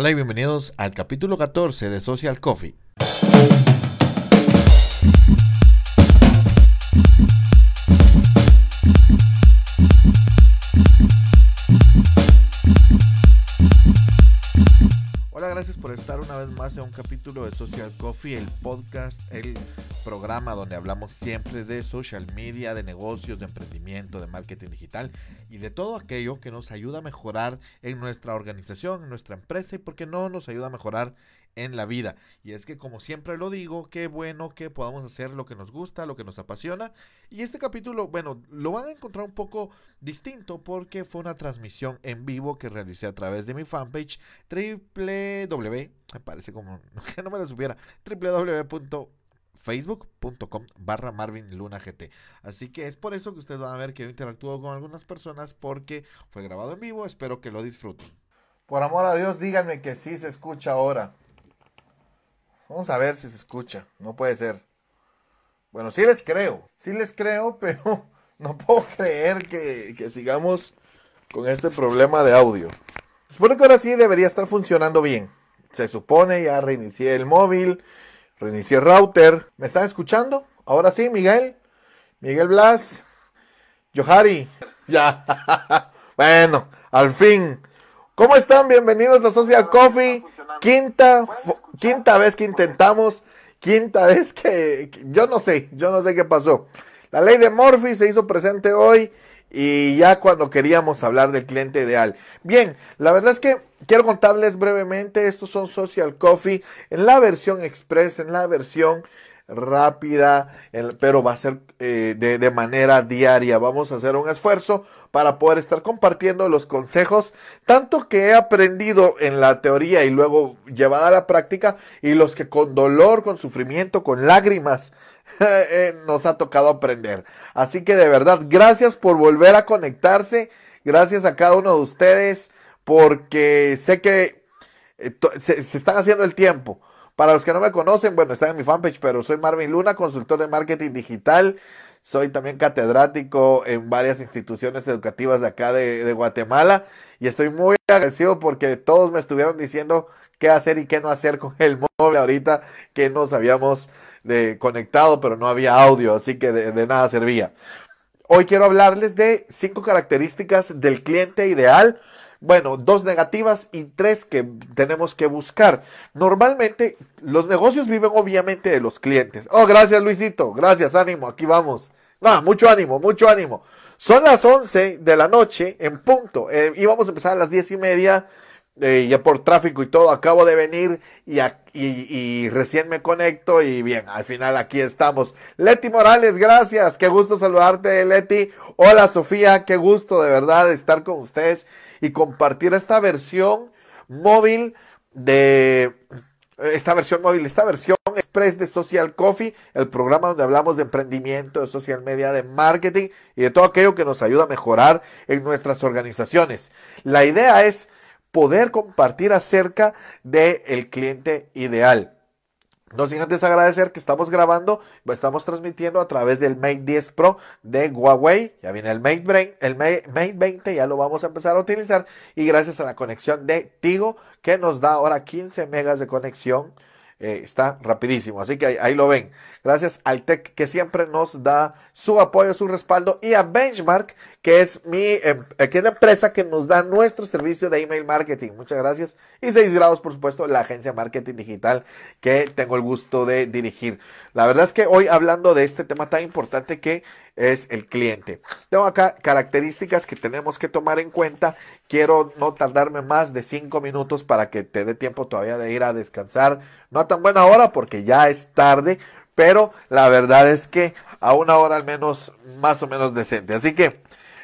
Hola y bienvenidos al capítulo 14 de Social Coffee. Por estar una vez más en un capítulo de Social Coffee, el podcast, el programa donde hablamos siempre de social media, de negocios, de emprendimiento, de marketing digital y de todo aquello que nos ayuda a mejorar en nuestra organización, en nuestra empresa y porque no nos ayuda a mejorar en la vida. Y es que como siempre lo digo, qué bueno que podamos hacer lo que nos gusta, lo que nos apasiona. Y este capítulo, bueno, lo van a encontrar un poco distinto porque fue una transmisión en vivo que realicé a través de mi fanpage www, me parece como que no me lo supiera, www.facebook.com barra Marvin Luna GT. Así que es por eso que ustedes van a ver que yo interactúo con algunas personas porque fue grabado en vivo. Espero que lo disfruten. Por amor a Dios, díganme que sí se escucha ahora. Vamos a ver si se escucha. No puede ser. Bueno, sí les creo. Sí les creo, pero no puedo creer que, sigamos con este problema de audio. Supone que ahora sí debería estar funcionando bien. Se supone, ya reinicié el móvil, reinicié el router. ¿Me están escuchando? Ahora sí, Miguel. Miguel Blas. Johari. Ya. bueno, al fin. ¿Cómo están? Bienvenidos a Social Coffee. Quinta, quinta vez que intentamos, quinta vez que, yo no sé, yo no sé qué pasó. La ley de Murphy se hizo presente hoy y ya cuando queríamos hablar del cliente ideal. Bien, la verdad es que quiero contarles brevemente, estos son Social Coffee en la versión express, en la versión rápida, pero va a ser eh, de, de manera diaria. Vamos a hacer un esfuerzo para poder estar compartiendo los consejos, tanto que he aprendido en la teoría y luego llevada a la práctica, y los que con dolor, con sufrimiento, con lágrimas, eh, nos ha tocado aprender. Así que de verdad, gracias por volver a conectarse, gracias a cada uno de ustedes, porque sé que eh, se, se están haciendo el tiempo. Para los que no me conocen, bueno, están en mi fanpage, pero soy Marvin Luna, consultor de marketing digital. Soy también catedrático en varias instituciones educativas de acá de, Guatemala y estoy muy agradecido porque todos me estuvieron diciendo qué hacer y qué no hacer con el móvil ahorita que nos habíamos de, conectado pero no había audio, así que de, de nada servía. Hoy quiero hablarles de cinco características del cliente ideal bueno, dos negativas y tres que tenemos que buscar. Normalmente los negocios viven obviamente de los clientes. Oh, gracias Luisito, gracias, ánimo, aquí vamos. No, mucho ánimo, mucho ánimo. Son las 11 de la noche en punto. Eh, íbamos a empezar a las diez y media. Eh, ya por tráfico y todo, acabo de venir y, recién me conecto y bien, al final aquí estamos. Leti Morales, gracias, qué gusto saludarte Leti. Hola Sofía, qué gusto de verdad estar con ustedes y compartir esta versión móvil de esta versión móvil, esta versión express de Social Coffee, el programa donde hablamos de emprendimiento, de social media, de marketing y de todo aquello que nos ayuda a mejorar en nuestras organizaciones. La idea es poder compartir acerca del el cliente ideal. No sin antes agradecer que estamos grabando, estamos transmitiendo a través del Mate 10 Pro de Huawei. Ya viene el Mate, Brain, el Mate 20, ya lo vamos a empezar a utilizar. Y gracias a la conexión de Tigo, que nos da ahora 15 megas de conexión eh, está rapidísimo. Así que ahí, lo ven. Gracias al Tech que siempre nos da su apoyo, su respaldo y a Benchmark que es mi em, eh, que es la empresa que nos da nuestro servicio de email marketing. Muchas gracias. Y 6 grados, por supuesto, la agencia marketing digital que tengo el gusto de dirigir. La verdad es que hoy hablando de este tema tan importante que es el cliente. Tengo acá características que tenemos que tomar en cuenta. Quiero no tardarme más de 5 minutos para que te dé tiempo todavía de ir a descansar. No a tan buena hora porque ya es tarde, pero la verdad es que a una hora al menos más o menos decente. Así que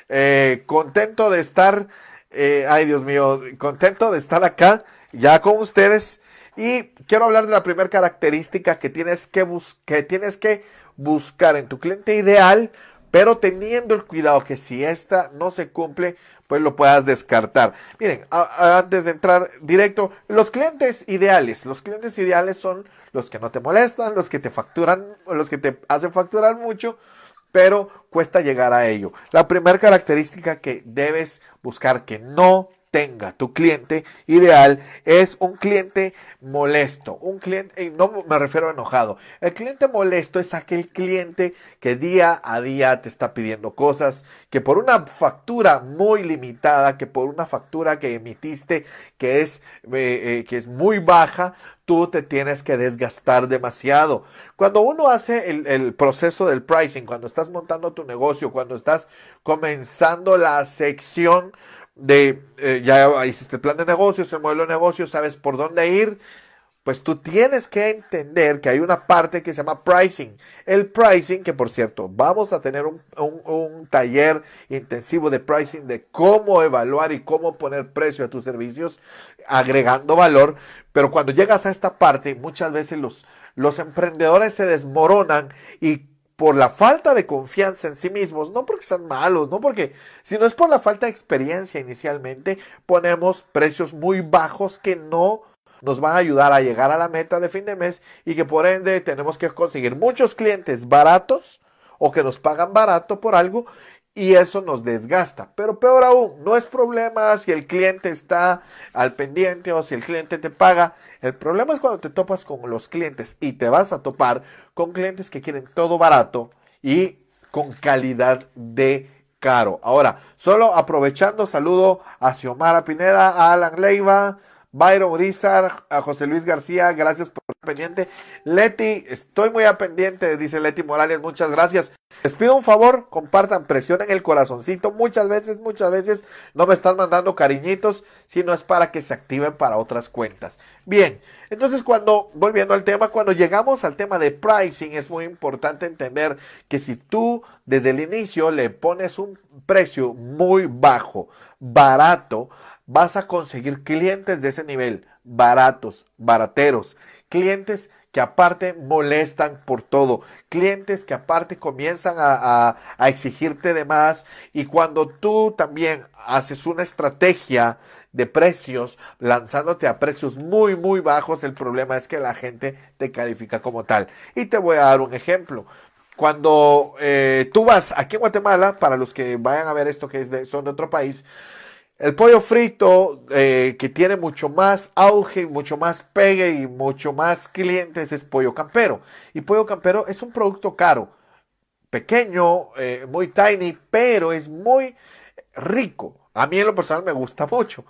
eh, contento de estar, eh, ay Dios mío, contento de estar acá ya con ustedes. Y quiero hablar de la primera característica que tienes que, que tienes que buscar en tu cliente ideal, pero teniendo el cuidado que si esta no se cumple, pues lo puedas descartar. Miren, antes de entrar directo, los clientes ideales, los clientes ideales son los que no te molestan, los que te facturan, los que te hacen facturar mucho, pero cuesta llegar a ello. La primera característica que debes buscar que no tenga. Tu cliente ideal es un cliente molesto, un cliente, no me refiero a enojado, el cliente molesto es aquel cliente que día a día te está pidiendo cosas, que por una factura muy limitada, que por una factura que emitiste que es, eh, eh, que es muy baja, tú te tienes que desgastar demasiado. Cuando uno hace el, proceso del pricing, cuando estás montando tu negocio, cuando estás comenzando la sección de, eh, ya hiciste el plan de negocios, el modelo de negocio, sabes por dónde ir, pues tú tienes que entender que hay una parte que se llama pricing. El pricing, que por cierto, vamos a tener un, un, taller intensivo de pricing de cómo evaluar y cómo poner precio a tus servicios, agregando valor. Pero cuando llegas a esta parte, muchas veces los, los emprendedores se desmoronan y por la falta de confianza en sí mismos, no porque sean malos, no porque, sino es por la falta de experiencia inicialmente, ponemos precios muy bajos que no nos van a ayudar a llegar a la meta de fin de mes y que por ende tenemos que conseguir muchos clientes baratos o que nos pagan barato por algo y eso nos desgasta. Pero peor aún, no es problema si el cliente está al pendiente o si el cliente te paga. El problema es cuando te topas con los clientes y te vas a topar con clientes que quieren todo barato y con calidad de caro. Ahora, solo aprovechando, saludo a Xiomara Pineda, a Alan Leiva, Byron Urizar, a José Luis García, gracias por pendiente. Leti, estoy muy a pendiente, dice Leti Morales, muchas gracias. Les pido un favor, compartan, presionen el corazoncito. Muchas veces, muchas veces no me están mandando cariñitos, sino es para que se activen para otras cuentas. Bien, entonces cuando, volviendo al tema, cuando llegamos al tema de pricing, es muy importante entender que si tú desde el inicio le pones un precio muy bajo, barato, vas a conseguir clientes de ese nivel, baratos, barateros, clientes que aparte molestan por todo, clientes que aparte comienzan a, exigirte de más y cuando tú también haces una estrategia de precios, lanzándote a precios muy, muy bajos, el problema es que la gente te califica como tal. Y te voy a dar un ejemplo. Cuando eh, tú vas aquí en Guatemala, para los que vayan a ver esto que son de otro país, el pollo frito eh, que tiene mucho más auge, mucho más pegue y mucho más clientes es pollo campero. Y pollo campero es un producto caro, pequeño, eh, muy tiny, pero es muy rico. A mí en lo personal me gusta mucho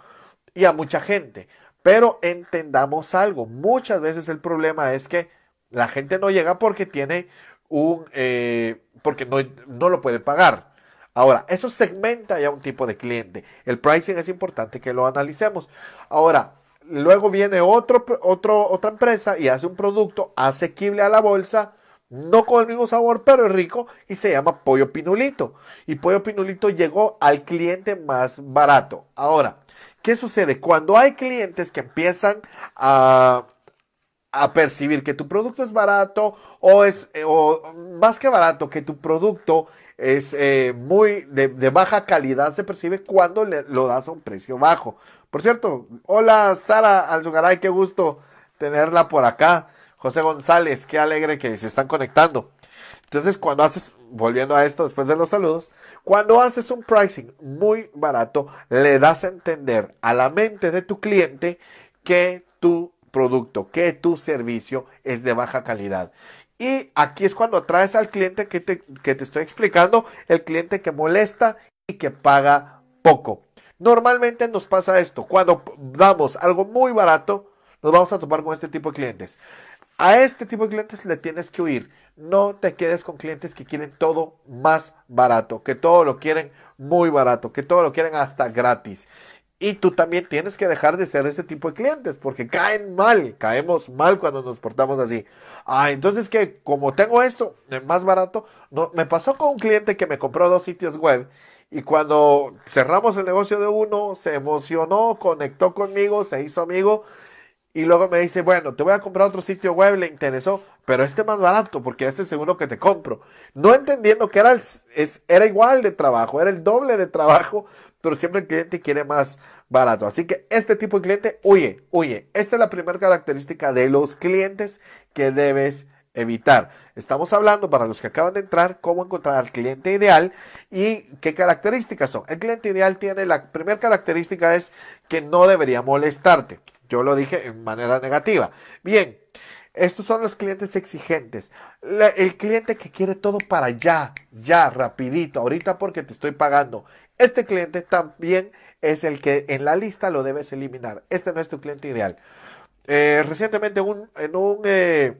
y a mucha gente. Pero entendamos algo, muchas veces el problema es que la gente no llega porque tiene un, eh, porque no, no lo puede pagar. Ahora, eso segmenta ya un tipo de cliente. El pricing es importante que lo analicemos. Ahora, luego viene otro, otro, otra empresa y hace un producto asequible a la bolsa, no con el mismo sabor, pero es rico y se llama Pollo Pinulito. Y Pollo Pinulito llegó al cliente más barato. Ahora, ¿qué sucede? Cuando hay clientes que empiezan a a percibir que tu producto es barato o es o más que barato que tu producto es eh, muy de, baja calidad se percibe cuando le, lo das a un precio bajo. Por cierto, hola Sara Alzugaray, qué gusto tenerla por acá. José González, qué alegre que se están conectando. Entonces, cuando haces, volviendo a esto después de los saludos, cuando haces un pricing muy barato, le das a entender a la mente de tu cliente que tu producto, que tu servicio es de baja calidad. Y aquí es cuando traes al cliente que te, que te estoy explicando, el cliente que molesta y que paga poco. Normalmente nos pasa esto, cuando damos algo muy barato, nos vamos a topar con este tipo de clientes. A este tipo de clientes le tienes que huir. No te quedes con clientes que quieren todo más barato, que todo lo quieren muy barato, que todo lo quieren hasta gratis. Y tú también tienes que dejar de ser ese tipo de clientes porque caen mal, caemos mal cuando nos portamos así. Ah, entonces que como tengo esto más barato, no, me pasó con un cliente que me compró dos sitios web y cuando cerramos el negocio de uno, se emocionó, conectó conmigo, se hizo amigo y luego me dice, bueno, te voy a comprar otro sitio web, le interesó, pero este más barato porque es el seguro que te compro. No entendiendo que era, es, era igual de trabajo, era el doble de trabajo, pero siempre el cliente quiere más barato. Así que este tipo de cliente, huye, huye. Esta es la primera característica de los clientes que debes evitar. Estamos hablando para los que acaban de entrar cómo encontrar al cliente ideal y qué características son. El cliente ideal tiene la primera característica es que no debería molestarte. Yo lo dije en manera negativa. Bien, estos son los clientes exigentes. el cliente que quiere todo para ya, ya, rapidito, ahorita porque te estoy pagando. Este cliente también es el que en la lista lo debes eliminar. Este no es tu cliente ideal. Eh, recientemente en un eh,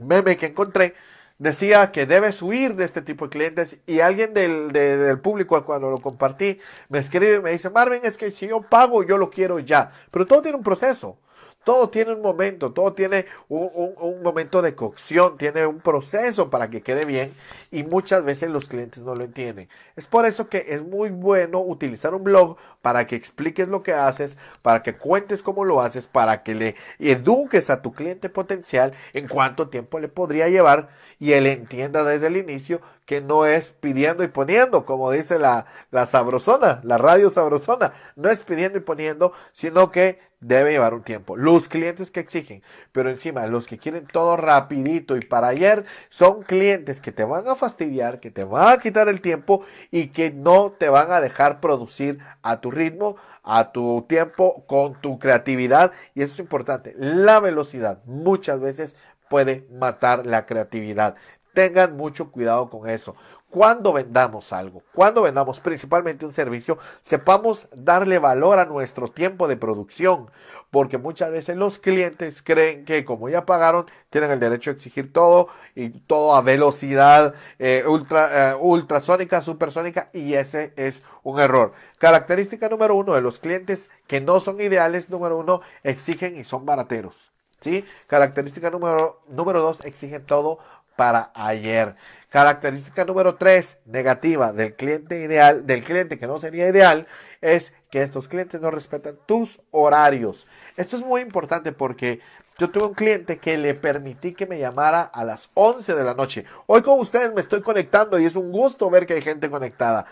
meme que encontré decía que debes huir de este tipo de clientes y alguien del, del, público cuando lo compartí me escribe y me dice, Marvin, es que si yo pago, yo lo quiero ya. Pero todo tiene un proceso. Todo tiene un momento, todo tiene un, momento de cocción, tiene un proceso para que quede bien y muchas veces los clientes no lo entienden. Es por eso que es muy bueno utilizar un blog para que expliques lo que haces, para que cuentes cómo lo haces, para que le eduques a tu cliente potencial en cuánto tiempo le podría llevar y él entienda desde el inicio que no es pidiendo y poniendo, como dice la, la sabrosona, la radio sabrosona, no es pidiendo y poniendo, sino que debe llevar un tiempo. Los clientes que exigen, pero encima los que quieren todo rapidito y para ayer, son clientes que te van a fastidiar, que te van a quitar el tiempo y que no te van a dejar producir a tu ritmo, a tu tiempo, con tu creatividad. Y eso es importante. La velocidad muchas veces puede matar la creatividad. Tengan mucho cuidado con eso. Cuando vendamos algo, cuando vendamos principalmente un servicio, sepamos darle valor a nuestro tiempo de producción, porque muchas veces los clientes creen que como ya pagaron, tienen el derecho a exigir todo y todo a velocidad eh, ultra, eh, ultrasónica, supersónica, y ese es un error. Característica número uno de los clientes que no son ideales, número uno, exigen y son barateros. ¿sí? Característica número, número dos, exigen todo para ayer. Característica número tres, negativa del cliente ideal, del cliente que no sería ideal, es que estos clientes no respetan tus horarios. Esto es muy importante porque yo tuve un cliente que le permití que me llamara a las 11 de la noche. Hoy con ustedes me estoy conectando y es un gusto ver que hay gente conectada.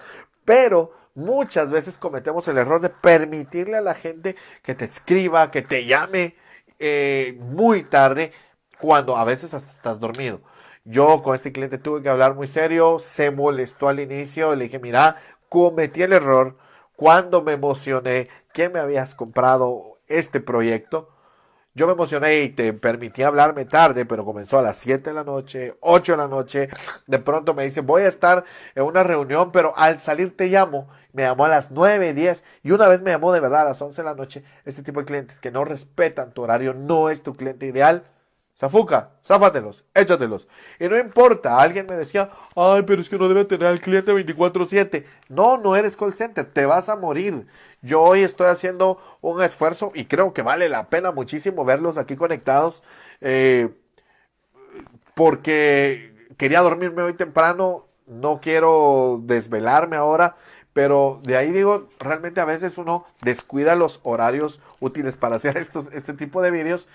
Pero muchas veces cometemos el error de permitirle a la gente que te escriba, que te llame eh, muy tarde, cuando a veces hasta estás dormido. Yo con este cliente tuve que hablar muy serio, se molestó al inicio, le dije, mira, cometí el error cuando me emocioné que me habías comprado este proyecto. Yo me emocioné y te permití hablarme tarde, pero comenzó a las 7 de la noche, 8 de la noche. De pronto me dice, voy a estar en una reunión, pero al salir te llamo. Me llamó a las 9, 10 y una vez me llamó de verdad a las 11 de la noche. Este tipo de clientes que no respetan tu horario no es tu cliente ideal. Zafuca, záfatelos, échatelos. Y no importa, alguien me decía, ay, pero es que no debe tener al cliente 24/7. No, no eres call center, te vas a morir. Yo hoy estoy haciendo un esfuerzo y creo que vale la pena muchísimo verlos aquí conectados. Eh, porque quería dormirme hoy temprano, no quiero desvelarme ahora. Pero de ahí digo, realmente a veces uno descuida los horarios útiles para hacer estos, este tipo de vídeos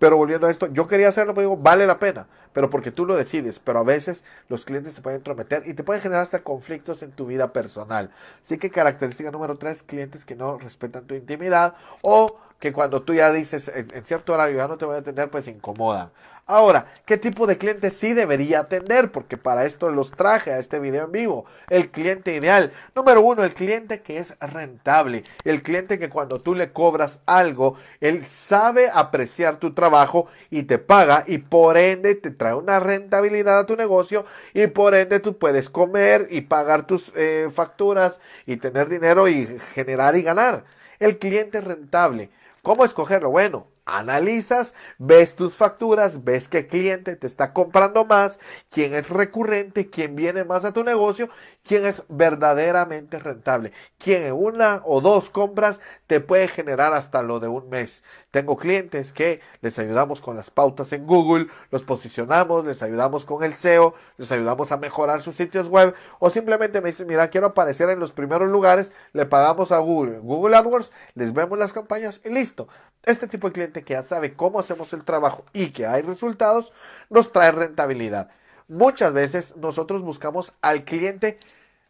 pero volviendo a esto, yo quería hacerlo, pero digo, vale la pena, pero porque tú lo decides. Pero a veces los clientes se pueden entrometer y te pueden generar hasta conflictos en tu vida personal. Así que característica número tres, clientes que no respetan tu intimidad o que cuando tú ya dices en, cierto horario ya no te voy a atender, pues incomodan. Ahora, ¿qué tipo de cliente sí debería atender? Porque para esto los traje a este video en vivo. El cliente ideal. Número uno, el cliente que es rentable. El cliente que cuando tú le cobras algo, él sabe apreciar tu trabajo y te paga y por ende te trae una rentabilidad a tu negocio y por ende tú puedes comer y pagar tus eh, facturas y tener dinero y generar y ganar. El cliente rentable. ¿Cómo escogerlo? Bueno, analizas, ves tus facturas, ves qué cliente te está comprando más, quién es recurrente, quién viene más a tu negocio, quién es verdaderamente rentable, quién en una o dos compras te puede generar hasta lo de un mes. Tengo clientes que les ayudamos con las pautas en Google, los posicionamos, les ayudamos con el SEO, les ayudamos a mejorar sus sitios web o simplemente me dicen, mira, quiero aparecer en los primeros lugares, le pagamos a Google, Google AdWords, les vemos las campañas y listo. Este tipo de cliente que ya sabe cómo hacemos el trabajo y que hay resultados, nos trae rentabilidad. Muchas veces nosotros buscamos al cliente,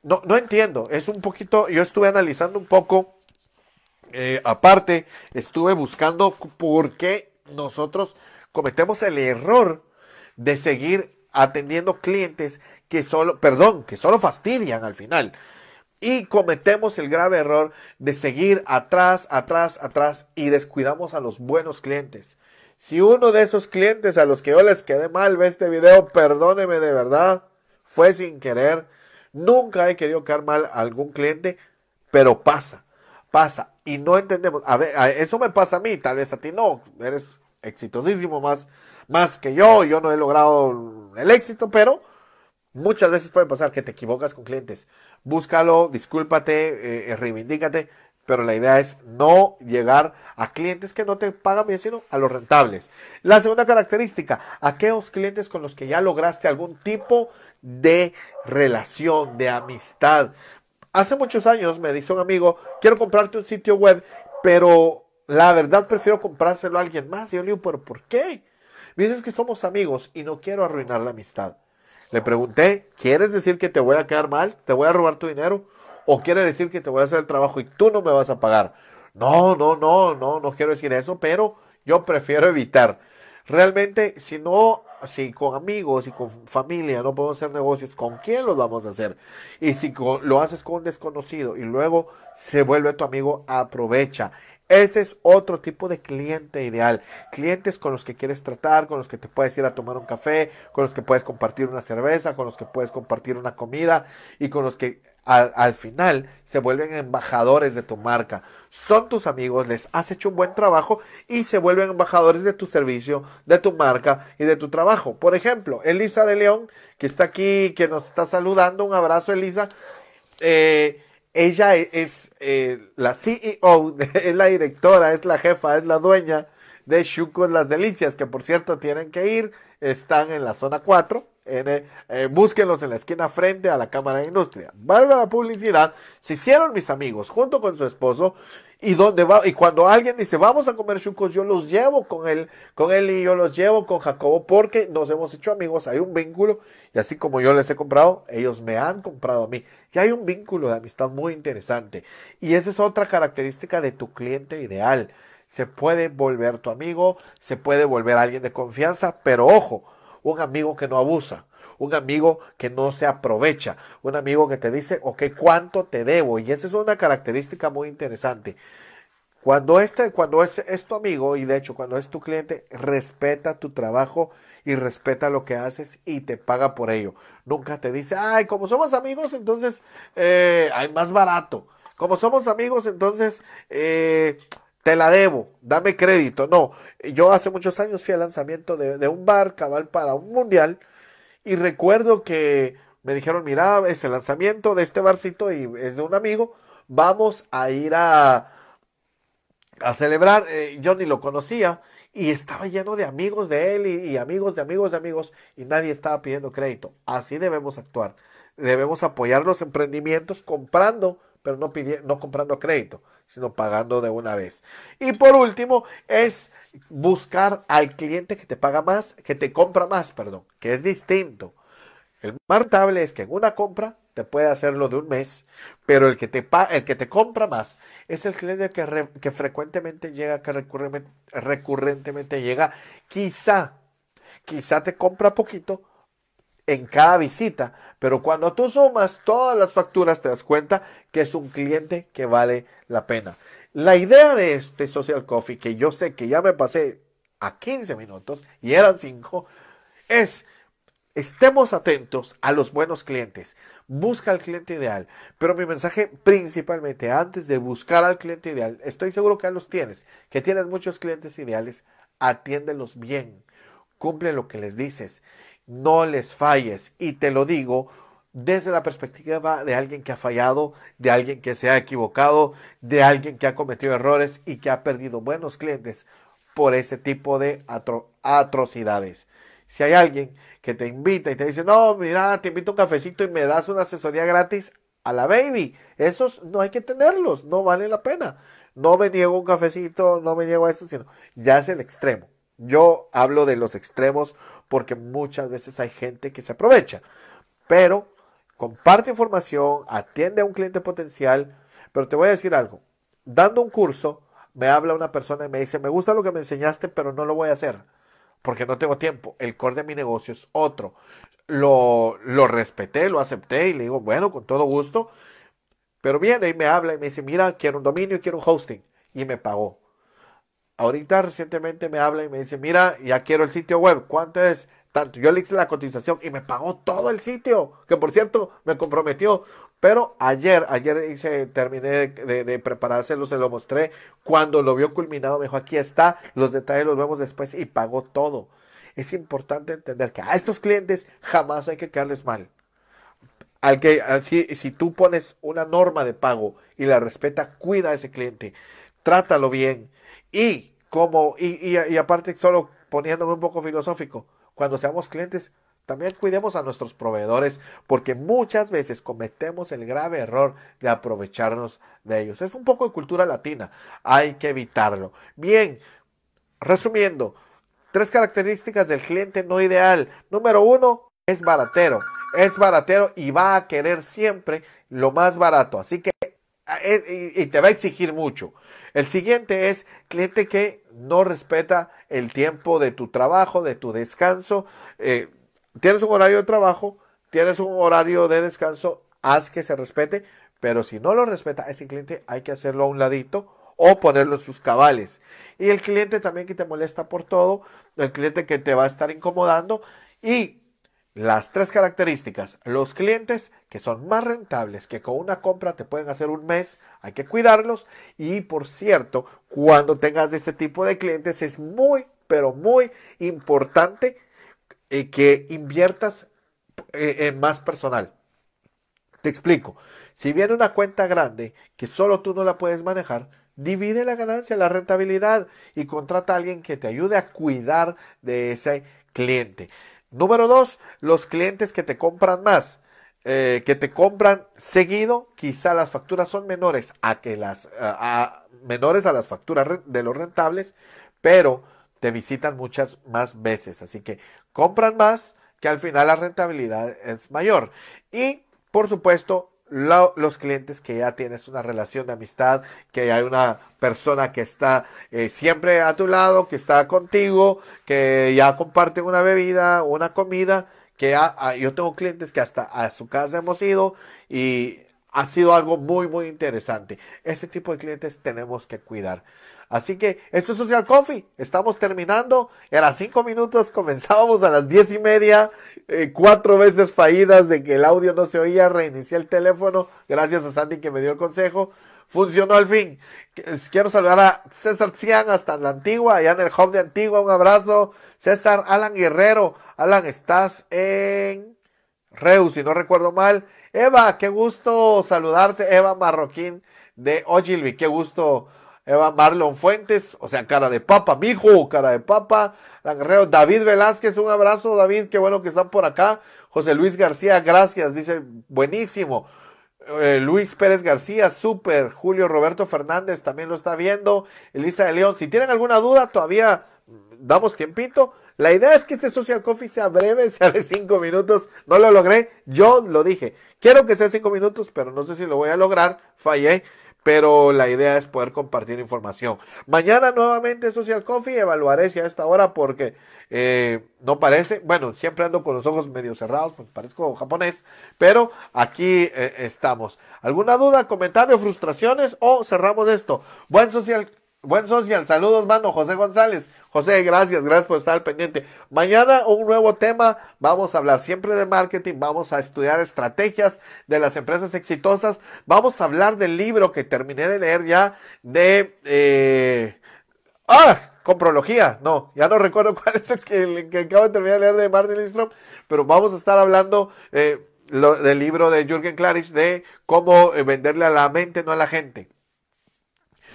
no, no entiendo, es un poquito, yo estuve analizando un poco eh, aparte, estuve buscando por qué nosotros cometemos el error de seguir atendiendo clientes que solo, perdón, que solo fastidian al final. Y cometemos el grave error de seguir atrás, atrás, atrás y descuidamos a los buenos clientes. Si uno de esos clientes a los que yo les quedé mal ve este video, perdóneme de verdad, fue sin querer. Nunca he querido quedar mal a algún cliente, pero pasa, pasa. Y no entendemos. A ver, eso me pasa a mí, tal vez a ti no. Eres exitosísimo más, más que yo. Yo no he logrado el éxito, pero muchas veces puede pasar que te equivocas con clientes. Búscalo, discúlpate, eh, reivindícate, pero la idea es no llegar a clientes que no te pagan bien, sino a los rentables. La segunda característica, aquellos clientes con los que ya lograste algún tipo de relación, de amistad. Hace muchos años me dice un amigo, quiero comprarte un sitio web, pero la verdad prefiero comprárselo a alguien más. Y yo le digo, pero ¿por qué? Me dices que somos amigos y no quiero arruinar la amistad. Le pregunté, ¿quieres decir que te voy a quedar mal? ¿Te voy a robar tu dinero? o quiere decir que te voy a hacer el trabajo y tú no me vas a pagar. No, no, no, no, no quiero decir eso, pero yo prefiero evitar. Realmente, si no, si con amigos y con familia no podemos hacer negocios, ¿con quién los vamos a hacer? Y si lo haces con un desconocido y luego se vuelve tu amigo, aprovecha. Ese es otro tipo de cliente ideal. Clientes con los que quieres tratar, con los que te puedes ir a tomar un café, con los que puedes compartir una cerveza, con los que puedes compartir una comida y con los que al, final se vuelven embajadores de tu marca. Son tus amigos, les has hecho un buen trabajo y se vuelven embajadores de tu servicio, de tu marca y de tu trabajo. Por ejemplo, Elisa de León, que está aquí, que nos está saludando. Un abrazo, Elisa. Eh, ella es eh, la CEO, es la directora, es la jefa, es la dueña de Chucos Las Delicias, que por cierto tienen que ir, están en la zona 4 eh, búsquenlos en la esquina frente a la Cámara de Industria. Valga la publicidad, se hicieron mis amigos junto con su esposo y donde va y cuando alguien dice vamos a comer chucos, yo los llevo con él, con él y yo los llevo con Jacobo porque nos hemos hecho amigos, hay un vínculo y así como yo les he comprado, ellos me han comprado a mí. Y hay un vínculo de amistad muy interesante y esa es otra característica de tu cliente ideal. Se puede volver tu amigo, se puede volver alguien de confianza, pero ojo, un amigo que no abusa, un amigo que no se aprovecha, un amigo que te dice, ok, ¿cuánto te debo? Y esa es una característica muy interesante. Cuando, este, cuando es, tu amigo y de hecho cuando es tu cliente, respeta tu trabajo y respeta lo que haces y te paga por ello. Nunca te dice, ay, como somos amigos, entonces eh, hay más barato. Como somos amigos, entonces eh, te la debo, dame crédito. No, yo hace muchos años fui al lanzamiento de, un bar cabal para un mundial y recuerdo que me dijeron, mira, es el lanzamiento de este barcito y es de un amigo, vamos a ir a, a celebrar. Eh, yo ni lo conocía y estaba lleno de amigos de él y, amigos de amigos de amigos y nadie estaba pidiendo crédito. Así debemos actuar. Debemos apoyar los emprendimientos comprando pero no, no comprando crédito, sino pagando de una vez. Y por último, es buscar al cliente que te paga más, que te compra más, perdón, que es distinto. El más rentable es que en una compra te puede hacerlo de un mes, pero el que te, el que te compra más es el cliente que, que frecuentemente llega, que recurrentemente, recurrentemente llega, quizá, quizá te compra poquito, en cada visita, pero cuando tú sumas todas las facturas te das cuenta que es un cliente que vale la pena. La idea de este Social Coffee, que yo sé que ya me pasé a 15 minutos y eran 5, es estemos atentos a los buenos clientes. Busca al cliente ideal. Pero mi mensaje principalmente, antes de buscar al cliente ideal, estoy seguro que ya los tienes, que tienes muchos clientes ideales, atiéndelos bien. Cumple lo que les dices no les falles. Y te lo digo desde la perspectiva de alguien que ha fallado, de alguien que se ha equivocado, de alguien que ha cometido errores y que ha perdido buenos clientes por ese tipo de atrocidades. Si hay alguien que te invita y te dice, no, mira, te invito a un cafecito y me das una asesoría gratis, a la baby, esos no hay que tenerlos, no vale la pena. No me niego un cafecito, no me niego a eso, sino ya es el extremo. Yo hablo de los extremos porque muchas veces hay gente que se aprovecha. Pero comparte información, atiende a un cliente potencial, pero te voy a decir algo. Dando un curso, me habla una persona y me dice, me gusta lo que me enseñaste, pero no lo voy a hacer. porque no tengo tiempo. El core de mi negocio es otro. Lo, lo respeté, lo acepté y le digo, bueno, con todo gusto. Pero viene y me habla y me dice, mira, quiero un dominio quiero un hosting. Y me pagó. Ahorita recientemente me habla y me dice, mira, ya quiero el sitio web. ¿Cuánto es? Tanto. Yo le hice la cotización y me pagó todo el sitio. Que por cierto, me comprometió. Pero ayer, ayer hice, terminé de, preparárselo, se lo mostré. Cuando lo vio culminado, me dijo, aquí está, los detalles los vemos después y pagó todo. Es importante entender que a estos clientes jamás hay que quedarles mal. Al que, si, si tú pones una norma de pago y la respeta, cuida a ese cliente, trátalo bien. Y como, y, y, aparte, solo poniéndome un poco filosófico, cuando seamos clientes, también cuidemos a nuestros proveedores porque muchas veces cometemos el grave error de aprovecharnos de ellos. Es un poco de cultura latina, hay que evitarlo. Bien, resumiendo, tres características del cliente no ideal. Número uno, es baratero. Es baratero y va a querer siempre lo más barato. Así que eh, y te va a exigir mucho. El siguiente es cliente que no respeta el tiempo de tu trabajo, de tu descanso. Eh, tienes un horario de trabajo, tienes un horario de descanso, haz que se respete, pero si no lo respeta ese cliente hay que hacerlo a un ladito o ponerlo en sus cabales. Y el cliente también que te molesta por todo, el cliente que te va a estar incomodando y las tres características, los clientes que son más rentables, que con una compra te pueden hacer un mes, hay que cuidarlos. Y por cierto, cuando tengas este tipo de clientes es muy, pero muy importante eh, que inviertas eh, en más personal. Te explico. Si viene una cuenta grande que solo tú no la puedes manejar, divide la ganancia, la rentabilidad y contrata a alguien que te ayude a cuidar de ese cliente. Número dos, los clientes que te compran más. Eh, que te compran seguido, quizá las facturas son menores a que las menores a las facturas de los rentables, pero te visitan muchas más veces. Así que compran más, que al final la rentabilidad es mayor. Y, por supuesto, los clientes que ya tienes una relación de amistad, que hay una persona que está eh, siempre a tu lado, que está contigo, que ya comparten una bebida, una comida, que yo tengo clientes que hasta a su casa hemos ido y ha sido algo muy, muy interesante. Este tipo de clientes tenemos que cuidar. Así que esto es Social Coffee. Estamos terminando. Era cinco minutos. Comenzábamos a las diez y media. Eh, cuatro veces fallidas de que el audio no se oía. Reinicié el teléfono. Gracias a Sandy que me dio el consejo. Funcionó al fin. Quiero saludar a César Cian hasta la Antigua, allá en el hub de Antigua. Un abrazo. César Alan Guerrero. Alan, estás en Reus, si no recuerdo mal. Eva, qué gusto saludarte. Eva Marroquín de Ogilvy. Qué gusto Eva Marlon Fuentes, o sea, cara de papa, mijo, cara de papa. Guerrero, David Velázquez, un abrazo, David, qué bueno que están por acá. José Luis García, gracias, dice, buenísimo. Eh, Luis Pérez García, súper. Julio Roberto Fernández también lo está viendo. Elisa de León, si tienen alguna duda, todavía damos tiempito. La idea es que este Social Coffee sea breve, sea de cinco minutos. No lo logré, yo lo dije. Quiero que sea cinco minutos, pero no sé si lo voy a lograr. Fallé pero la idea es poder compartir información. Mañana nuevamente Social Coffee, evaluaré si a esta hora porque eh, no parece, bueno, siempre ando con los ojos medio cerrados, porque parezco japonés, pero aquí eh, estamos. ¿Alguna duda, comentario, frustraciones o cerramos esto? Buen social, buen social, saludos mano, José González. José, gracias, gracias por estar al pendiente. Mañana un nuevo tema, vamos a hablar siempre de marketing, vamos a estudiar estrategias de las empresas exitosas, vamos a hablar del libro que terminé de leer ya de... Eh... ¡Ah! Comprología, no, ya no recuerdo cuál es el que, acabo de terminar de leer de Martin Lindstrom, pero vamos a estar hablando eh, del libro de Jürgen Klarich de cómo eh, venderle a la mente, no a la gente.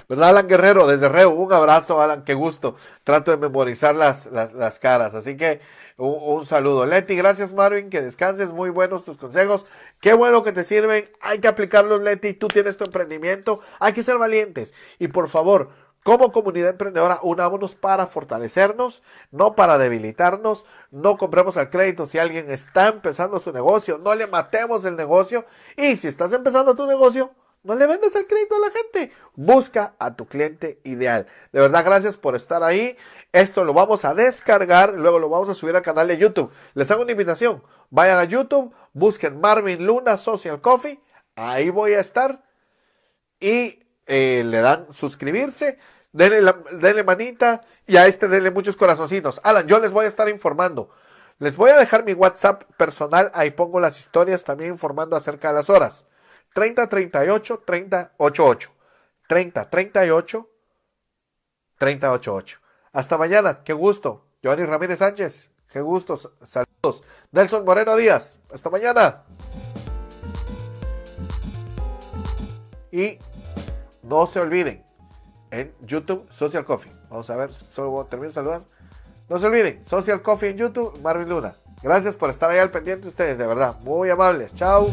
¿Verdad, Alan Guerrero? Desde Reo, un abrazo, Alan, qué gusto. Trato de memorizar las, las, caras, así que un, saludo. Leti, gracias, Marvin, que descanses, muy buenos tus consejos. Qué bueno que te sirven, hay que aplicarlos, Leti. Tú tienes tu emprendimiento, hay que ser valientes. Y por favor, como comunidad emprendedora, unámonos para fortalecernos, no para debilitarnos. No compremos al crédito si alguien está empezando su negocio, no le matemos el negocio. Y si estás empezando tu negocio, No le vendas el crédito a la gente. Busca a tu cliente ideal. De verdad, gracias por estar ahí. Esto lo vamos a descargar, luego lo vamos a subir al canal de YouTube. Les hago una invitación. Vayan a YouTube, busquen Marvin Luna Social Coffee. Ahí voy a estar. Y eh, le dan suscribirse. Denle, denle manita y a este denle muchos corazoncitos. Alan, yo les voy a estar informando. Les voy a dejar mi WhatsApp personal. Ahí pongo las historias también informando acerca de las horas. 30 38 30 88. 30 38 30 88. Hasta mañana, qué gusto. Giovanni Ramírez Sánchez, qué gusto. Saludos. Nelson Moreno Díaz, hasta mañana. Y no se olviden, en YouTube, Social Coffee. Vamos a ver, solo terminar de saludar. No se olviden, Social Coffee en YouTube, Marvin Luna. Gracias por estar ahí al pendiente ustedes, de verdad. Muy amables. Chao.